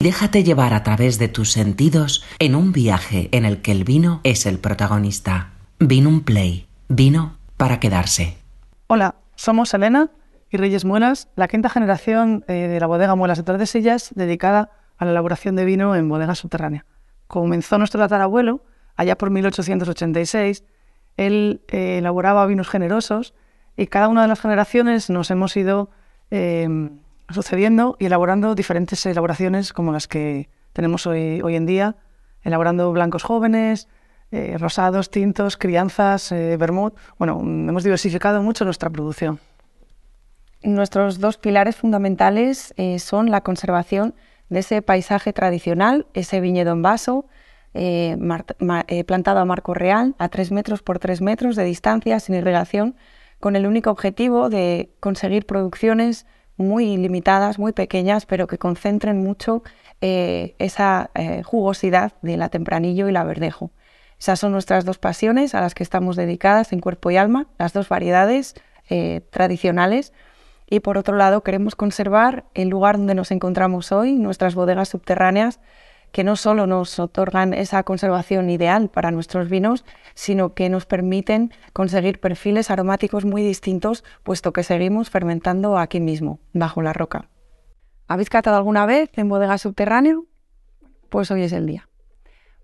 Déjate llevar a través de tus sentidos en un viaje en el que el vino es el protagonista. Vino un play. Vino para quedarse. Hola, somos Elena y Reyes Muelas, la quinta generación eh, de la bodega Muelas de Tordesillas dedicada a la elaboración de vino en bodega subterránea. Comenzó nuestro tatarabuelo allá por 1886. Él eh, elaboraba vinos generosos y cada una de las generaciones nos hemos ido eh, sucediendo y elaborando diferentes elaboraciones como las que tenemos hoy, hoy en día, elaborando blancos jóvenes, eh, rosados, tintos, crianzas, eh. Bueno, hemos diversificado mucho nuestra producción. Nuestros dos pilares fundamentales eh, son la conservación de ese paisaje tradicional, ese viñedo en vaso, plantado a marco real, a tres metros por tres metros de distancia, sin irrigación, con el único objetivo de conseguir producciones muy limitadas, muy pequeñas, pero que concentren mucho eh, esa eh, jugosidad de la tempranillo y la verdejo. Esas son nuestras dos pasiones a las que estamos dedicadas en cuerpo y alma, las dos variedades eh, tradicionales. Y por otro lado, queremos conservar el lugar donde nos encontramos hoy, nuestras bodegas subterráneas, que no solo nos otorgan esa conservación ideal para nuestros vinos, sino que nos permiten conseguir perfiles aromáticos muy distintos, puesto que seguimos fermentando aquí mismo, bajo la roca. ¿Habéis catado alguna vez en bodega subterráneo? Pues hoy es el día.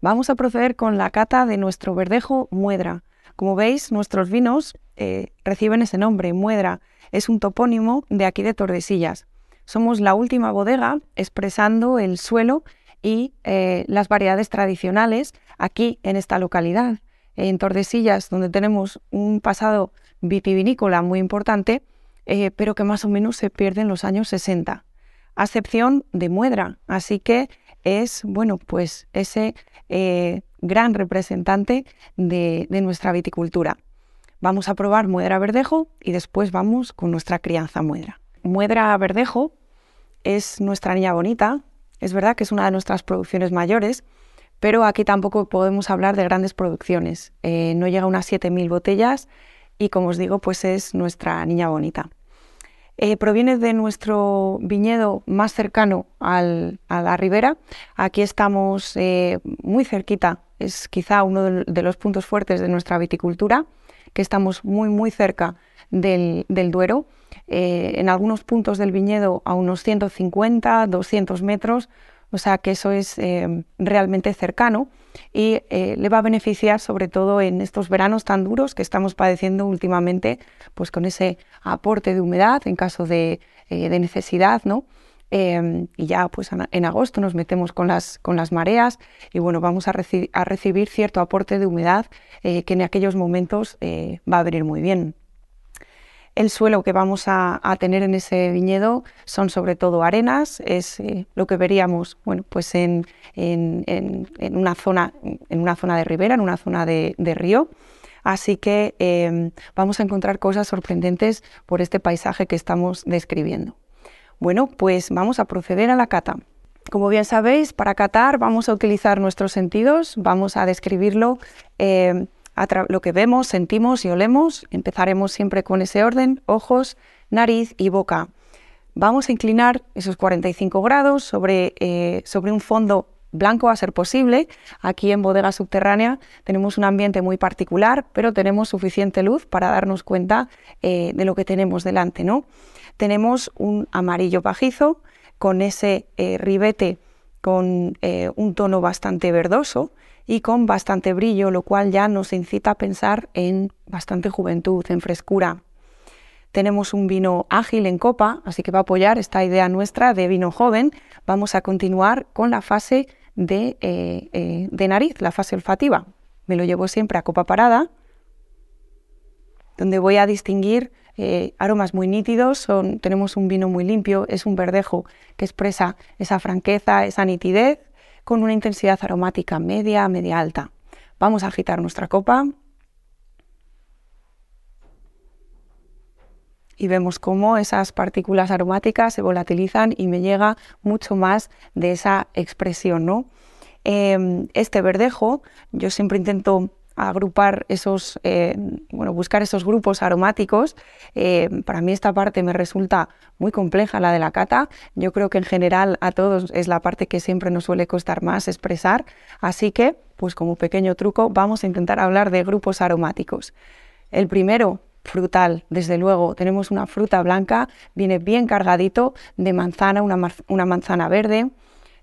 Vamos a proceder con la cata de nuestro verdejo Muedra. Como veis, nuestros vinos eh, reciben ese nombre, Muedra. Es un topónimo de aquí de Tordesillas. Somos la última bodega expresando el suelo y eh, las variedades tradicionales aquí en esta localidad. En Tordesillas, donde tenemos un pasado vitivinícola muy importante, eh, pero que más o menos se pierde en los años 60, a excepción de Muedra. Así que es, bueno, pues ese eh, gran representante de, de nuestra viticultura. Vamos a probar Muedra Verdejo y después vamos con nuestra crianza Muedra. Muedra Verdejo es nuestra niña bonita, es verdad que es una de nuestras producciones mayores, pero aquí tampoco podemos hablar de grandes producciones. Eh, no llega a unas 7.000 botellas y, como os digo, pues es nuestra niña bonita. Eh, proviene de nuestro viñedo más cercano a la ribera. Aquí estamos eh, muy cerquita, es quizá uno de, los puntos fuertes de nuestra viticultura, que estamos muy, muy cerca del Duero eh, en algunos puntos del viñedo a unos 150, 200 metros, o sea que eso es eh, realmente cercano y eh, le va a beneficiar sobre todo en estos veranos tan duros que estamos padeciendo últimamente, pues con ese aporte de humedad en caso de, necesidad, ¿no? y ya pues en agosto nos metemos con las, con las mareas y bueno, vamos a, a recibir cierto aporte de humedad que en aquellos momentos va a venir muy bien. El suelo que vamos a, tener en ese viñedo son sobre todo arenas, es eh, lo que veríamos bueno, pues en, una zona, en una zona de ribera, en una zona de, río. Así que em, vamos a encontrar cosas sorprendentes por este paisaje que estamos describiendo. Bueno, pues vamos a proceder a la cata. Como bien sabéis, para catar vamos a utilizar nuestros sentidos, vamos a describirlo em, lo que vemos, sentimos y olemos. Empezaremos siempre con ese orden, ojos, nariz y boca. Vamos a inclinar esos 45 grados sobre, eh, sobre un fondo blanco a ser posible. Aquí en bodega subterránea tenemos un ambiente muy particular, pero tenemos suficiente luz para darnos cuenta eh, de lo que tenemos delante. ¿no? Tenemos un amarillo pajizo con ese eh, ribete con un tono bastante verdoso y con bastante brillo, lo cual ya nos incita a pensar en bastante juventud, en frescura. Tenemos un vino ágil en copa, así que va a apoyar esta idea nuestra de vino joven. Vamos a continuar con la fase de, eh, eh, de nariz, la fase olfativa. Me lo llevo siempre a copa parada, donde voy a distinguir eh, aromas muy nítidos. Tenemos un vino muy limpio, es un verdejo que expresa esa franqueza, esa nitidez con una intensidad aromática media a media alta. Vamos a agitar nuestra copa y vemos cómo esas partículas aromáticas se volatilizan y me llega mucho más de esa expresión. ¿no? Em, este verdejo yo siempre intento agrupar esos, eh, bueno, buscar esos grupos aromáticos. Eh, para mí esta parte me resulta muy compleja, la de la cata. Yo creo que en general a todos es la parte que siempre nos suele costar más expresar. Así que, pues como pequeño truco, vamos a intentar hablar de grupos aromáticos. El primero, frutal, desde luego. Tenemos una fruta blanca, viene bien cargadito de manzana, una, una manzana verde.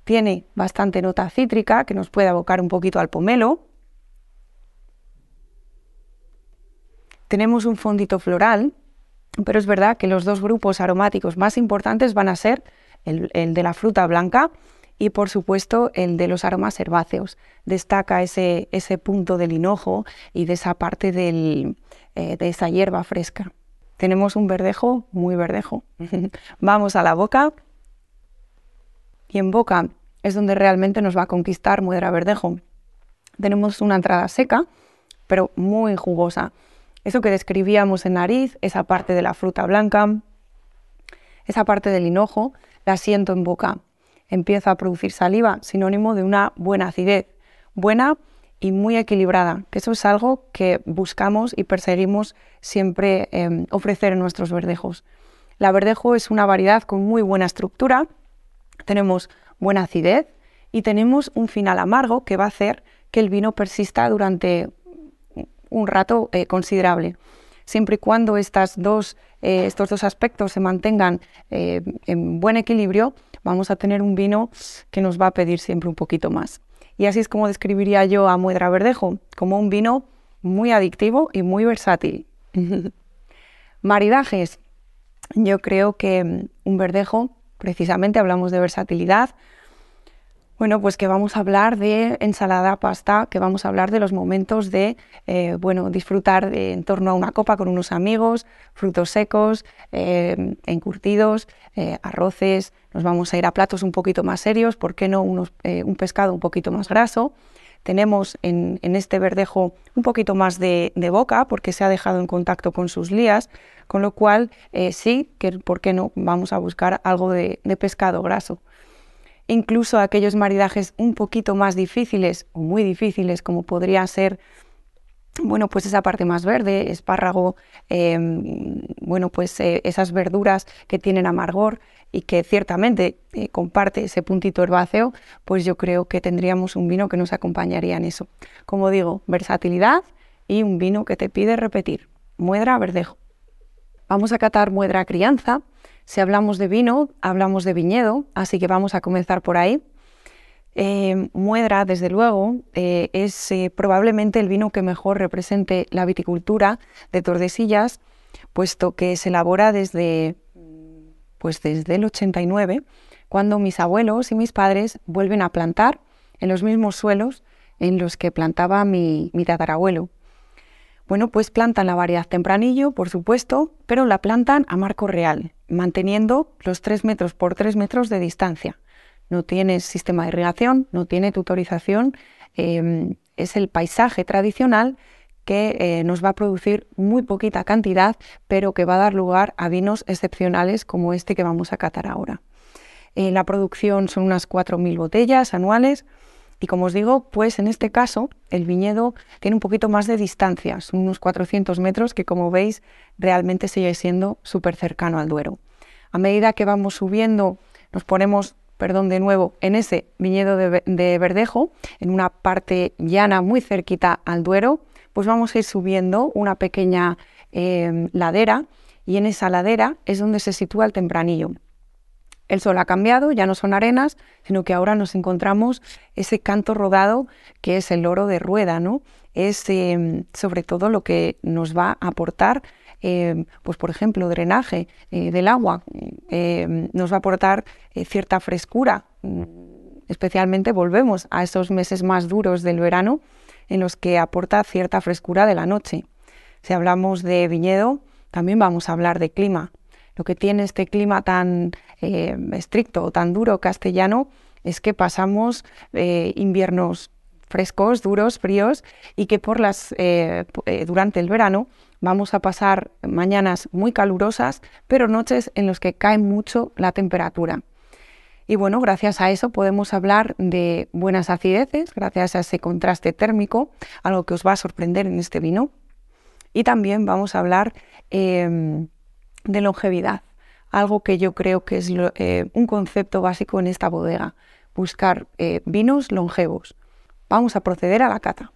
Tiene bastante nota cítrica que nos puede abocar un poquito al pomelo tenemos un fondito floral, pero es verdad que los dos grupos aromáticos más importantes van a ser el, de la fruta blanca y por supuesto el de los aromas herbáceos. Destaca ese, punto del hinojo y de esa parte eh, de esa hierba fresca. Tenemos un verdejo muy verdejo. Vamos a la boca y en boca es donde realmente nos va a conquistar Muedra Verdejo. Tenemos una entrada seca, pero muy jugosa. Eso que describíamos en nariz, esa parte de la fruta blanca, esa parte del hinojo, la siento en boca. Empieza a producir saliva, sinónimo de una buena acidez, buena y muy equilibrada, que eso es algo que buscamos y perseguimos siempre em, ofrecer en nuestros verdejos. La verdejo es una variedad con muy buena estructura, tenemos buena acidez y tenemos un final amargo que va a hacer que el vino persista durante un rato eh, considerable. Siempre y cuando estas dos, eh, estos dos aspectos se mantengan eh, en buen equilibrio, vamos a tener un vino que nos va a pedir siempre un poquito más. Y así es como describiría yo a Muedra Verdejo, como un vino muy adictivo y muy versátil. Maridajes. Yo creo que mm, un verdejo, precisamente hablamos de versatilidad, bueno, pues que vamos a hablar de ensalada, pasta, que vamos a hablar de los momentos de, eh, bueno, disfrutar en torno a una copa con unos amigos, frutos secos, eh, encurtidos, eh, arroces, nos vamos a ir a platos un poquito más serios, ¿por qué no unos, un pescado un poquito más graso? Tenemos en, este verdejo un poquito más de, boca porque se ha dejado en contacto con sus lías, con lo cual sí, que por qué no vamos a buscar algo de pescado graso incluso aquellos maridajes un poquito más difíciles o muy difíciles, como podría ser bueno, pues esa parte más verde, espárrago, em, bueno, pues eh, esas verduras que tienen amargor y que ciertamente eh, comparte ese puntito herbáceo, pues yo creo que tendríamos un vino que nos acompañaría en eso. Como digo, versatilidad y un vino que te pide repetir. Muedra verdejo. Vamos a catar muedra crianza, si hablamos de vino, hablamos de viñedo, así que vamos a comenzar por ahí. Eh, Muedra, desde luego, eh, es eh, probablemente el vino que mejor represente la viticultura de Tordesillas, puesto que se elabora desde, pues desde el 89, cuando mis abuelos y mis padres vuelven a plantar en los mismos suelos en los que plantaba mi, mi tatarabuelo. Bueno, pues plantan la variedad tempranillo, por supuesto, pero la plantan a marco real, manteniendo los 3 metros por 3 metros de distancia. No tiene sistema de irrigación, no tiene tutorización, em, es el paisaje tradicional que eh, nos va a producir muy poquita cantidad, pero que va a dar lugar a vinos excepcionales como este que vamos a catar ahora. Eh, la producción son unas 4.000 botellas anuales y como os digo, pues en este caso el viñedo tiene un poquito más de distancia, son unos 400 metros que como veis realmente sigue siendo súper cercano al Duero. A medida que vamos subiendo, nos ponemos, perdón de nuevo, en ese viñedo de, Verdejo, en una parte llana muy cerquita al Duero, pues vamos a ir subiendo una pequeña eh, ladera y en esa ladera es donde se sitúa el tempranillo. El sol ha cambiado, ya no son arenas, sino que ahora nos encontramos ese canto rodado que es el oro de rueda, ¿no? Es em, sobre todo lo que nos va a aportar, em, pues por ejemplo, drenaje eh, del agua, em, nos va a aportar eh, cierta frescura. Especialmente volvemos a esos meses más duros del verano en los que aporta cierta frescura de la noche. Si hablamos de viñedo, también vamos a hablar de clima. Lo que tiene este clima tan eh, estricto o tan duro castellano es que pasamos eh, inviernos frescos, duros, fríos y que por las, eh, durante el verano vamos a pasar mañanas muy calurosas, pero noches en las que cae mucho la temperatura. Y bueno, gracias a eso podemos hablar de buenas acideces, gracias a ese contraste térmico, algo que os va a sorprender en este vino. Y también vamos a hablar em, de longevidad, algo que yo creo que es eh, un concepto básico en esta bodega, buscar eh, vinos longevos. Vamos a proceder a la cata.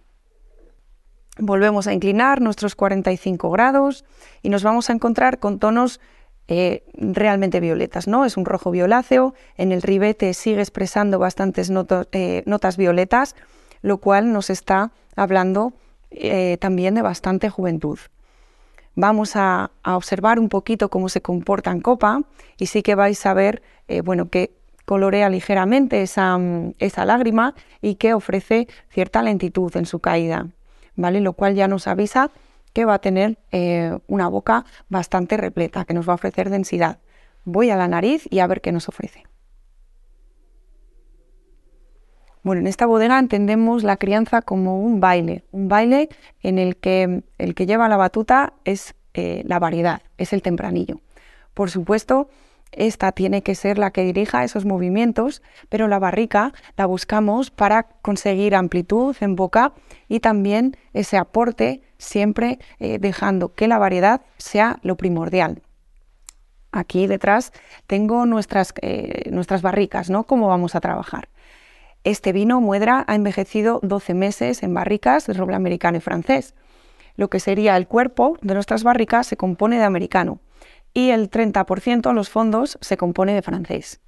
Volvemos a inclinar nuestros 45 grados y nos vamos a encontrar con tonos eh, realmente violetas, ¿no? Es un rojo violáceo, en el ribete sigue expresando bastantes notas violetas, lo cual nos está hablando también de bastante juventud. Vamos a, observar un poquito cómo se comporta en copa y sí que vais a ver, bueno, que colorea ligeramente esa, esa lágrima y que ofrece cierta lentitud en su caída, ¿vale? Lo cual ya nos avisa que va a tener eh, una boca bastante repleta, que nos va a ofrecer densidad. Voy a la nariz y a ver qué nos ofrece. Bueno, en esta bodega entendemos la crianza como un baile, un baile en el que el que lleva la batuta es eh, la variedad, es el tempranillo. Por supuesto, esta tiene que ser la que dirija esos movimientos, pero la barrica la buscamos para conseguir amplitud en boca y también ese aporte siempre eh, dejando que la variedad sea lo primordial. Aquí detrás tengo nuestras, eh, nuestras barricas, ¿no? Cómo vamos a trabajar. Este vino Muedra ha envejecido 12 meses en barricas de roble americano y francés. Lo que sería el cuerpo de nuestras barricas se compone de americano y el 30% los fondos se compone de francés.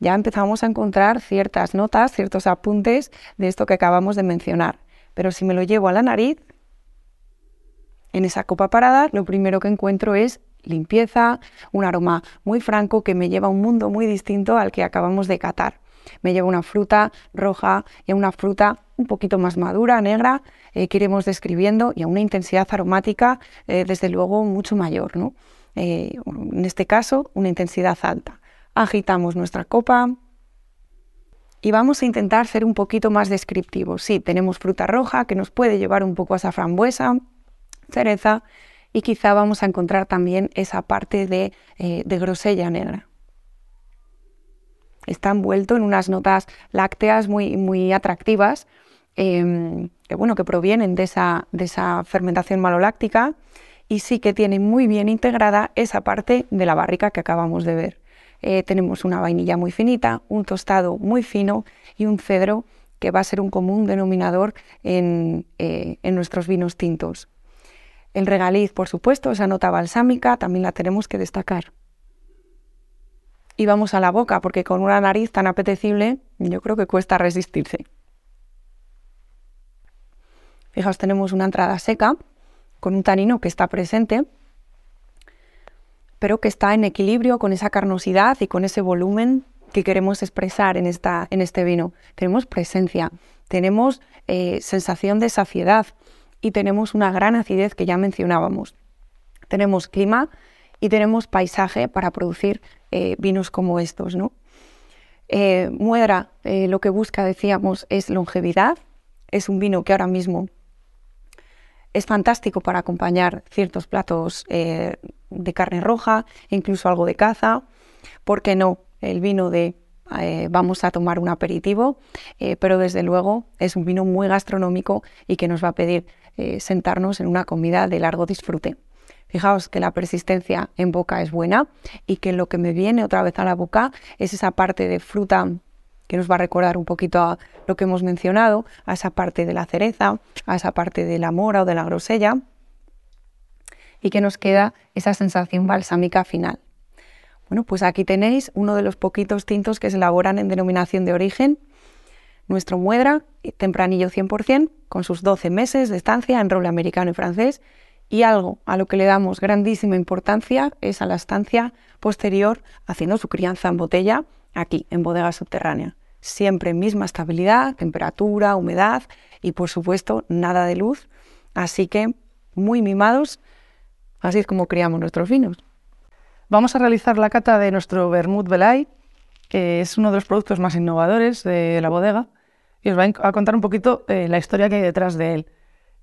Ya empezamos a encontrar ciertas notas, ciertos apuntes de esto que acabamos de mencionar. Pero si me lo llevo a la nariz, en esa copa parada lo primero que encuentro es limpieza, un aroma muy franco que me lleva a un mundo muy distinto al que acabamos de catar. Me lleva una fruta roja y a una fruta un poquito más madura, negra, eh, que iremos describiendo, y a una intensidad aromática, eh, desde luego, mucho mayor. ¿no? Eh, en este caso, una intensidad alta. Agitamos nuestra copa y vamos a intentar ser un poquito más descriptivos. Sí, tenemos fruta roja que nos puede llevar un poco a esa frambuesa, cereza y quizá vamos a encontrar también esa parte de, grosella negra. Está envuelto en unas notas lácteas muy, muy atractivas em, que, bueno, que provienen de esa, de esa fermentación maloláctica y sí que tiene muy bien integrada esa parte de la barrica que acabamos de ver. Eh, tenemos una vainilla muy finita, un tostado muy fino y un cedro que va a ser un común denominador en eh, nuestros vinos tintos. El regaliz, por supuesto, esa nota balsámica también la tenemos que destacar. Y vamos a la boca, porque con una nariz tan apetecible yo creo que cuesta resistirse. Fijaos, tenemos una entrada seca, con un tanino que está presente, pero que está en equilibrio con esa carnosidad y con ese volumen que queremos expresar en, esta, en este vino. Tenemos presencia, tenemos eh, sensación de saciedad, y tenemos una gran acidez que ya mencionábamos. Tenemos clima y tenemos paisaje para producir eh, vinos como estos. ¿no? Eh, Muedra eh, lo que busca, decíamos, es longevidad. Es un vino que ahora mismo es fantástico para acompañar ciertos platos de carne roja, incluso algo de caza. ¿Por qué no? El vino de vamos a tomar un aperitivo, pero desde luego es un vino muy gastronómico y que nos va a pedir eh, sentarnos en una comida de largo disfrute. Fijaos que la persistencia en boca es buena y que lo que me viene otra vez a la boca es esa parte de fruta que nos va a recordar un poquito a lo que hemos mencionado, a esa parte de la cereza, a esa parte de la mora o de la grosella, y que nos queda esa sensación balsámica final. Bueno, pues aquí tenéis uno de los poquitos tintos que se elaboran en denominación de origen nuestro muedra, tempranillo 100%, con sus 12 meses de estancia en roble americano y francés, y algo a lo que le damos grandísima importancia es a la estancia posterior haciendo su crianza en botella aquí, en bodega subterránea. Siempre misma estabilidad, temperatura, humedad y por supuesto nada de luz. Así que muy mimados, así es como criamos nuestros vinos. Vamos a realizar la cata de nuestro Vermouth Belay, que es uno de los productos más innovadores de la bodega y os voy a contar un poquito eh, la historia que hay detrás de él.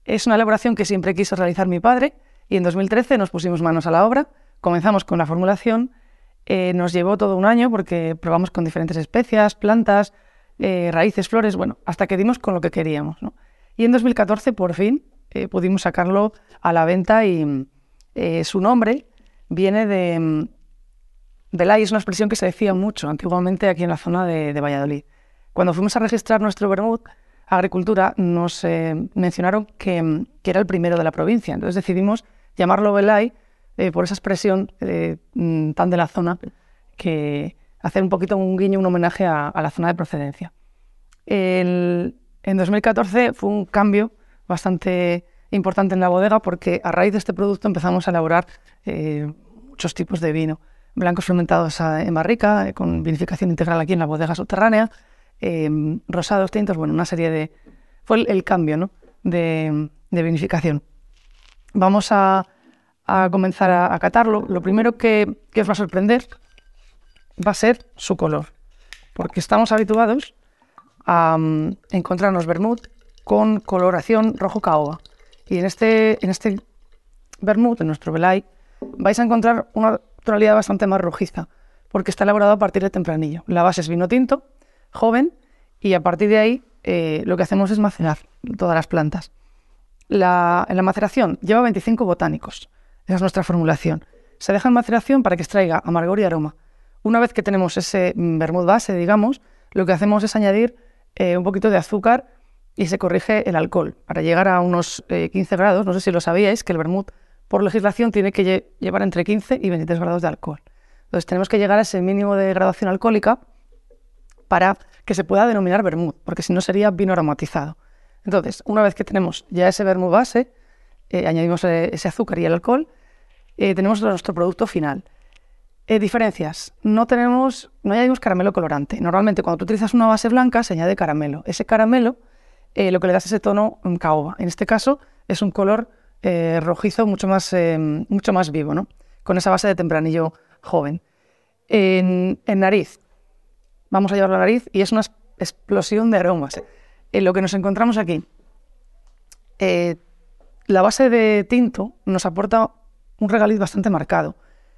Es una elaboración que siempre quiso realizar mi padre y en 2013 nos pusimos manos a la obra, comenzamos con la formulación Eh, nos llevó todo un año porque probamos con diferentes especias, plantas, eh, raíces, flores, bueno, hasta que dimos con lo que queríamos. Y en 2014, por fin, eh, pudimos sacarlo a la venta y su nombre viene de... Belay es una expresión que se decía mucho antiguamente aquí en la zona de, Valladolid. Cuando fuimos a registrar nuestro vermut, Agricultura nos mencionaron que, que, era el primero de la provincia. Entonces decidimos llamarlo Belay eh, por esa expresión eh, mm, tan de la zona, que hacer un poquito un guiño, un homenaje a, la zona de procedencia. en 2014 fue un cambio bastante importante en la bodega porque a raíz de este producto empezamos a elaborar eh, muchos tipos de vino. Blancos fermentados en barrica, con vinificación integral aquí en la bodega subterránea, rosados, tintos, bueno, una serie de... Fue el, cambio de vinificación. Vamos a, a comenzar a, catarlo, lo primero que, os va a sorprender va a ser su color, porque estamos habituados a um, encontrarnos vermut con coloración rojo caoba. Y en este, en este vermut, en nuestro Belay, vais a encontrar una tonalidad bastante más rojiza, porque está elaborado a partir de tempranillo. La base es vino tinto, joven, y a partir de ahí eh, lo que hacemos es macerar todas las plantas. La, en la maceración lleva 25 botánicos. Esa es nuestra formulación. Se deja en maceración para que extraiga amargor y aroma. Una vez que tenemos ese mm, vermut base, digamos, lo que hacemos es añadir eh, un poquito de azúcar y se corrige el alcohol para llegar a unos 15 eh, grados. No sé si lo sabíais, que el vermut por legislación tiene que llevar entre 15 y 23 grados de alcohol. Entonces tenemos que llegar a ese mínimo de graduación alcohólica para que se pueda denominar vermut, porque si no sería vino aromatizado. Entonces, una vez que tenemos ya ese vermut base, eh, añadimos ese azúcar y el alcohol, eh, tenemos nuestro producto final. Eh, diferencias. No tenemos, no añadimos caramelo colorante. Normalmente cuando tú utilizas una base blanca se añade caramelo. Ese caramelo eh, lo que le da es ese tono caoba. En este caso es un color rojizo mucho más, mucho más vivo, ¿no? con esa base de tempranillo joven. En, nariz, vamos a llevar la nariz y es una explosión de aromas. lo que nos encontramos aquí, la base de tinto nos aporta un regaliz bastante marcado.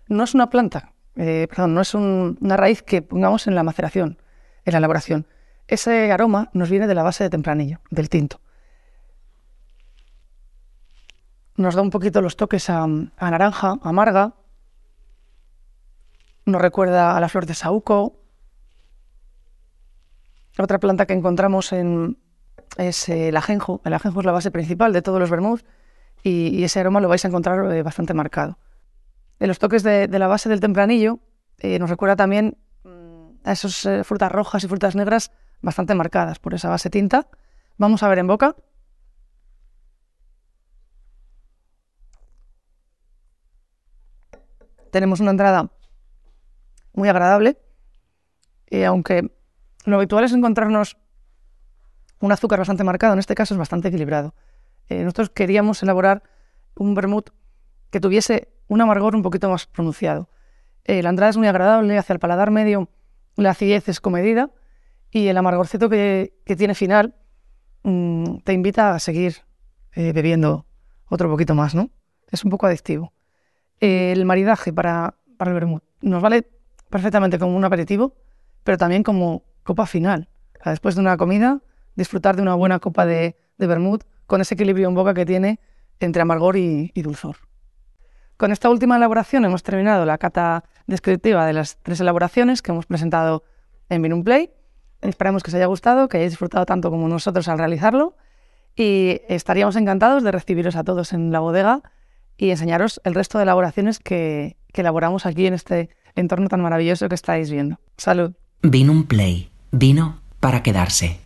No es una planta, eh, perdón, no es una raíz que pongamos en la maceración, en la elaboración. Ese aroma nos viene de la base de tempranillo, del tinto. Nos da un poquito los toques a, naranja, amarga. Nos recuerda a la flor de saúco. Otra planta que encontramos en, es el ajenjo. El ajenjo es la base principal de todos los vermouths y, ese aroma lo vais a encontrar eh, bastante marcado. En los toques de, la base del tempranillo eh, nos recuerda también mm, a esas eh, frutas rojas y frutas negras bastante marcadas por esa base tinta. Vamos a ver en boca. Tenemos una entrada muy agradable, aunque lo habitual es encontrarnos un azúcar bastante marcado, en este caso es bastante equilibrado. Eh, nosotros queríamos elaborar un vermut que tuviese un amargor un poquito más pronunciado. Eh, la entrada es muy agradable, hacia el paladar medio la acidez es comedida y el amargorcito que, tiene final mm, te invita a seguir eh, bebiendo otro poquito más, ¿no? Es un poco adictivo. el maridaje para, el vermut nos vale perfectamente como un aperitivo, pero también como copa final. después de una comida, disfrutar de una buena copa de, de vermut con ese equilibrio en boca que tiene entre amargor y, dulzor. Con esta última elaboración hemos terminado la cata descriptiva de las tres elaboraciones que hemos presentado en Vinum Play. Esperamos que os haya gustado, que hayáis disfrutado tanto como nosotros al realizarlo y estaríamos encantados de recibiros a todos en la bodega y enseñaros el resto de elaboraciones que, elaboramos aquí en este entorno tan maravilloso que estáis viendo. Salud. Vinum Play. Vino para quedarse.